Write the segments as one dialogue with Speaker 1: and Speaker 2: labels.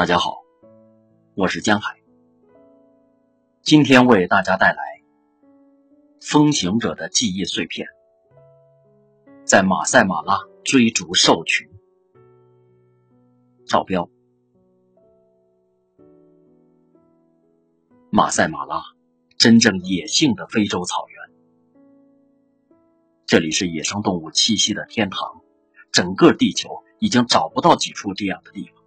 Speaker 1: 大家好，我是江海，今天为大家带来《风行者的记忆碎片》。在马赛马拉追逐兽群，赵彪。马赛马拉，真正野性的非洲草原，这里是野生动物栖息的天堂，整个地球已经找不到几处这样的地方。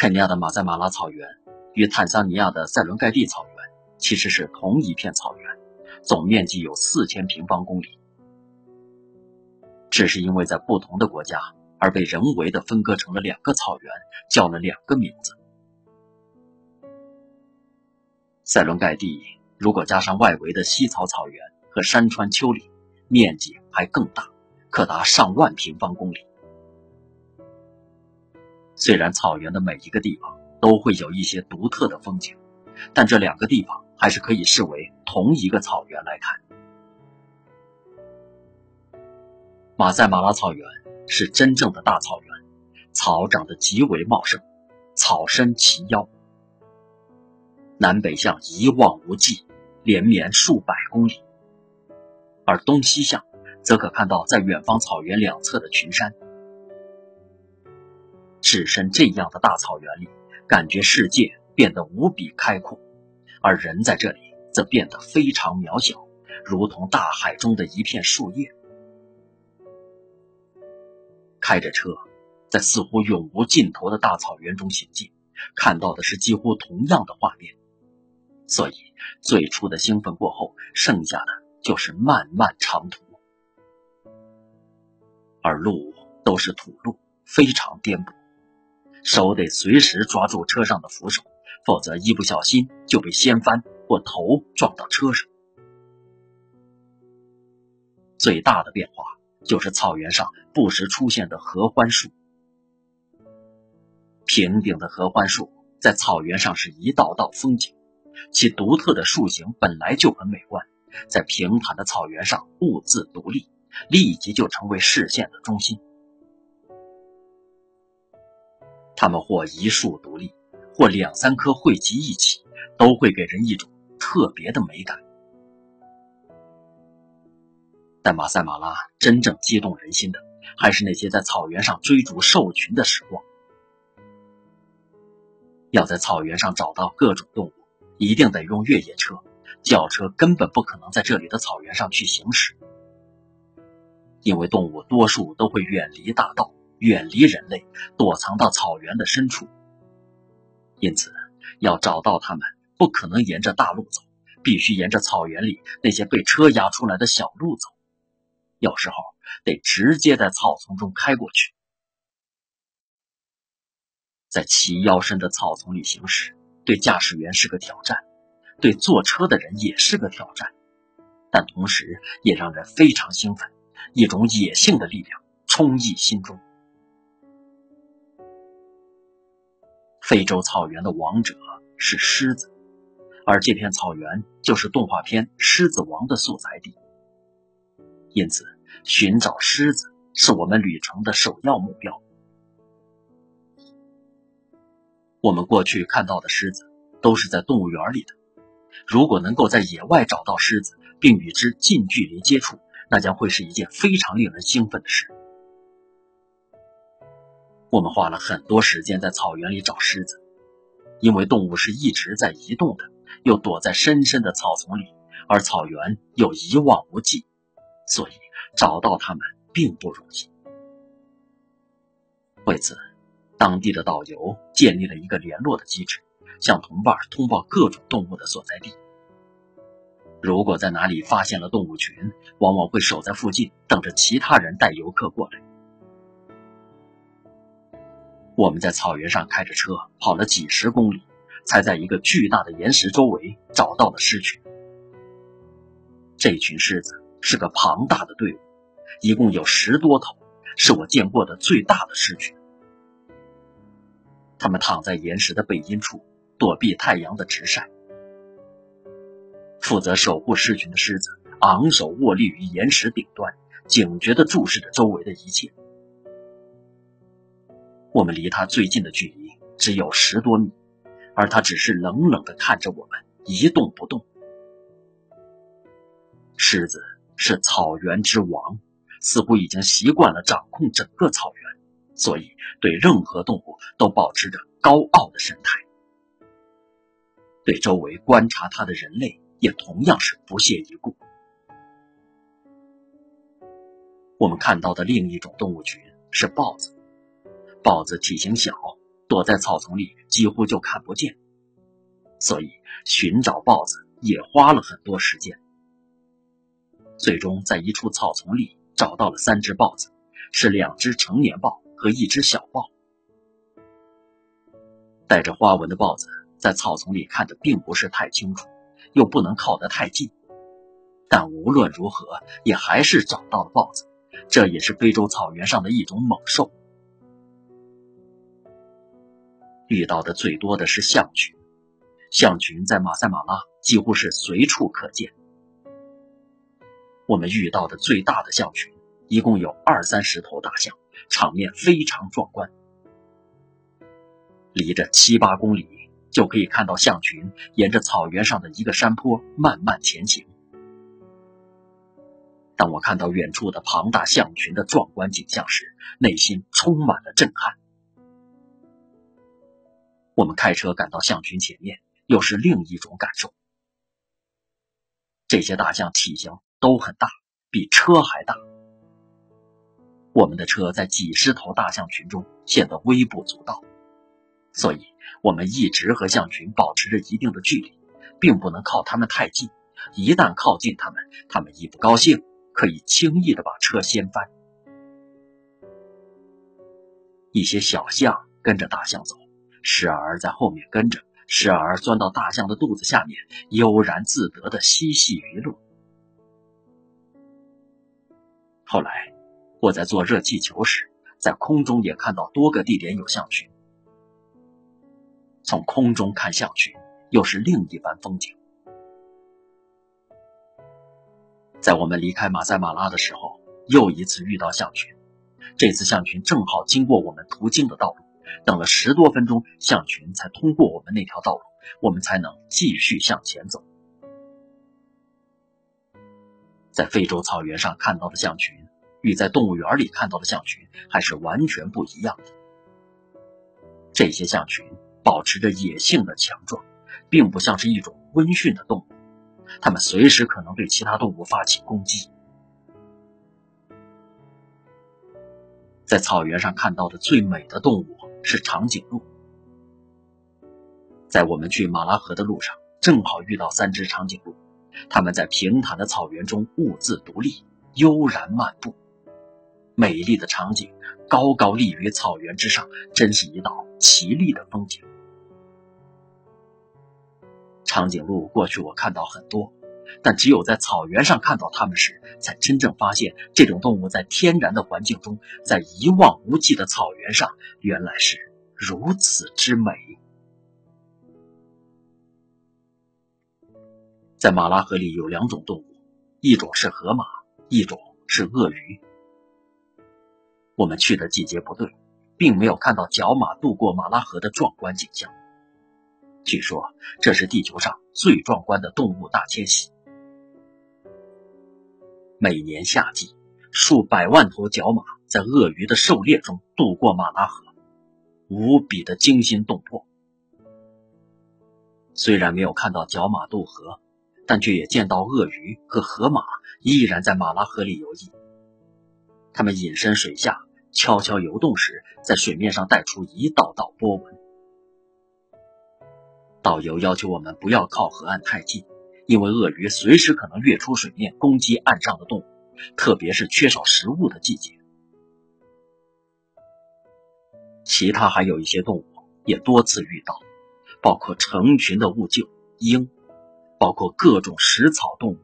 Speaker 1: 肯尼亚的马赛马拉草原与坦桑尼亚的塞伦盖蒂草原其实是同一片草原，总面积有四千平方公里，只是因为在不同的国家而被人为的分割成了两个草原，叫了两个名字。塞伦盖蒂如果加上外围的西草草原和山川丘陵，面积还更大，可达上万平方公里。虽然草原的每一个地方都会有一些独特的风景，但这两个地方还是可以视为同一个草原来看。马赛马拉草原是真正的大草原，草长得极为茂盛，草深齐腰，南北向一望无际，连绵数百公里；而东西向，则可看到在远方草原两侧的群山。置身这样的大草原里，感觉世界变得无比开阔，而人在这里则变得非常渺小，如同大海中的一片树叶。开着车，在似乎永无尽头的大草原中行进，看到的是几乎同样的画面。所以，最初的兴奋过后，剩下的就是漫漫长途，而路都是土路，非常颠簸。手得随时抓住车上的扶手，否则一不小心就被掀翻或头撞到车上。最大的变化就是草原上不时出现的合欢树。平顶的合欢树在草原上是一道道风景，其独特的树形本来就很美观，在平坦的草原上兀自独立，立即就成为视线的中心。它们或一树独立，或两三棵汇集一起，都会给人一种特别的美感。但马赛马拉真正激动人心的，还是那些在草原上追逐兽群的时光。要在草原上找到各种动物，一定得用越野车，轿车根本不可能在这里的草原上去行驶，因为动物多数都会远离大道。远离人类，躲藏到草原的深处。因此，要找到他们，不可能沿着大路走，必须沿着草原里那些被车压出来的小路走。有时候得直接在草丛中开过去。在齐腰深的草丛里行驶，对驾驶员是个挑战，对坐车的人也是个挑战，但同时也让人非常兴奋，一种野性的力量充溢心中。非洲草原的王者是狮子，而这片草原就是动画片《狮子王》的所在地。因此，寻找狮子是我们旅程的首要目标。我们过去看到的狮子都是在动物园里的，如果能够在野外找到狮子，并与之近距离接触，那将会是一件非常令人兴奋的事。我们花了很多时间在草原里找狮子，因为动物是一直在移动的，又躲在深深的草丛里，而草原又一望无际，所以找到它们并不容易。为此，当地的导游建立了一个联络的机制，向同伴通报各种动物的所在地。如果在哪里发现了动物群，往往会守在附近，等着其他人带游客过来。我们在草原上开着车跑了几十公里，才在一个巨大的岩石周围找到了狮群。这群狮子是个庞大的队伍，一共有十多头，是我见过的最大的狮群。它们躺在岩石的背阴处，躲避太阳的直晒。负责守护狮群的狮子昂首卧立于岩石顶端，警觉地注视着周围的一切。我们离它最近的距离只有十多米，而它只是冷冷地看着我们，一动不动。狮子是草原之王，似乎已经习惯了掌控整个草原，所以对任何动物都保持着高傲的神态。对周围观察它的人类也同样是不屑一顾。我们看到的另一种动物群是豹子。豹子体型小，躲在草丛里几乎就看不见，所以寻找豹子也花了很多时间。最终在一处草丛里找到了三只豹子，是两只成年豹和一只小豹。带着花纹的豹子在草丛里看得并不是太清楚，又不能靠得太近，但无论如何也还是找到了豹子。这也是非洲草原上的一种猛兽。遇到的最多的是象群，象群在马赛马拉几乎是随处可见。我们遇到的最大的象群一共有二三十头大象，场面非常壮观。离着七八公里就可以看到象群沿着草原上的一个山坡慢慢前行。当我看到远处的庞大象群的壮观景象时，内心充满了震撼。我们开车赶到象群前面，又是另一种感受。这些大象体型都很大，比车还大。我们的车在几十头大象群中显得微不足道，所以我们一直和象群保持着一定的距离，并不能靠它们太近。一旦靠近它们，它们一不高兴。可以轻易的把车掀翻。一些小象跟着大象走，时而在后面跟着，时而钻到大象的肚子下面，悠然自得的嬉戏娱乐。后来，我在做热气球时，在空中也看到多个地点有象群。从空中看象群，又是另一番风景。在我们离开马赛马拉的时候，又一次遇到象群。这次象群正好经过我们途经的道路，等了十多分钟，象群才通过我们那条道路，我们才能继续向前走。在非洲草原上看到的象群，与在动物园里看到的象群还是完全不一样的。这些象群保持着野性的强壮，并不像是一种温驯的动物。它们随时可能对其他动物发起攻击。在草原上看到的最美的动物是长颈鹿。在我们去马拉河的路上，正好遇到三只长颈鹿，它们在平坦的草原中兀自独立，悠然漫步。美丽的场景高高立于草原之上，真是一道奇丽的风景。长颈鹿过去我看到很多，但只有在草原上看到它们时，才真正发现这种动物在天然的环境中，在一望无际的草原上，原来是如此之美。在马拉河里有两种动物，一种是河马，一种是鳄鱼。我们去的季节不对，并没有看到角马渡过马拉河的壮观景象。据说这是地球上最壮观的动物大迁徙。每年夏季，数百万头角马在鳄鱼的狩猎中渡过马拉河，无比的惊心动魄。虽然没有看到角马渡河，但却也见到鳄鱼和河马依然在马拉河里游弋。它们隐身水下，悄悄游动时，在水面上带出一道道波纹。导游要求我们不要靠河岸太近，因为鳄鱼随时可能跃出水面攻击岸上的动物，特别是缺少食物的季节。其他还有一些动物也多次遇到，包括成群的兀鹫、鹰，包括各种食草动物，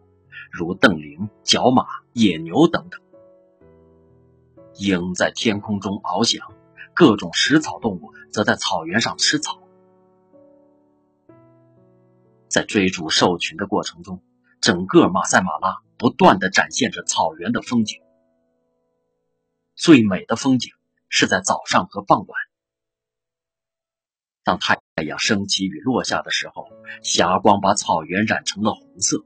Speaker 1: 如瞪羚、角马、野牛等等。鹰在天空中翱翔，各种食草动物则在草原上吃草。在追逐兽群的过程中，整个马赛马拉不断的展现着草原的风景。最美的风景是在早上和傍晚当太阳升起与落下的时候，霞光把草原染成了红色。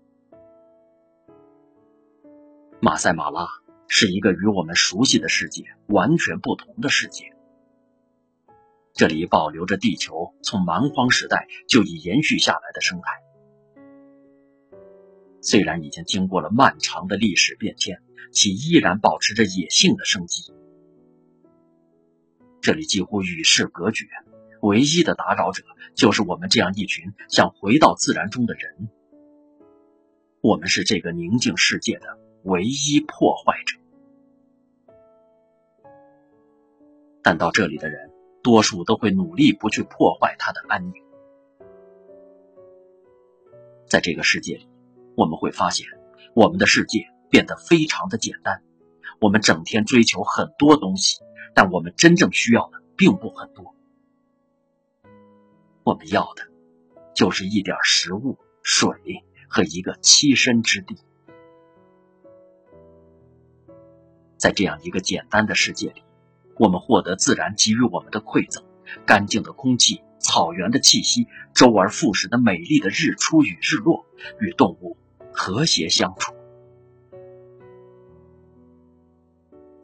Speaker 1: 马赛马拉是一个与我们熟悉的世界完全不同的世界。这里保留着地球从蛮荒时代就已延续下来的生态。虽然已经经过了漫长的历史变迁，其依然保持着野性的生机。这里几乎与世隔绝，唯一的打扰者就是我们这样一群想回到自然中的人。我们是这个宁静世界的。唯一破坏者，但到这里的人，多数都会努力不去破坏它的安宁。在这个世界里，我们会发现，我们的世界变得非常的简单。我们整天追求很多东西，但我们真正需要的并不很多。我们要的，就是一点食物、水和一个栖身之地。在这样一个简单的世界里，我们获得自然给予我们的馈赠：干净的空气、草原的气息、周而复始的美丽的日出与日落，与动物和谐相处。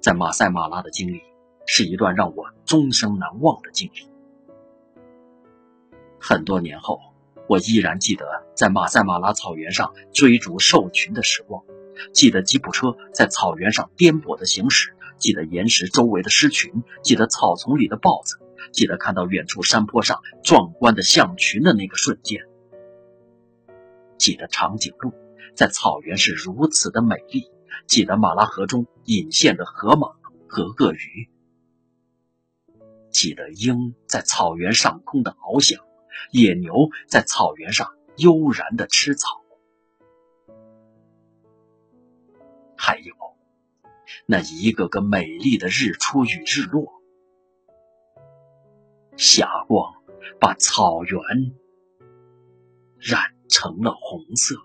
Speaker 1: 在马赛马拉的经历是一段让我终生难忘的经历。很多年后，我依然记得在马赛马拉草原上追逐兽群的时光。记得吉普车在草原上颠簸的行驶，记得岩石周围的狮群，记得草丛里的豹子，记得看到远处山坡上壮观的象群的那个瞬间，记得长颈鹿在草原是如此的美丽，记得马拉河中隐现的河马和鳄鱼，记得鹰在草原上空的翱翔，野牛在草原上悠然的吃草。还有那一个个美丽的日出与日落，霞光把草原染成了红色。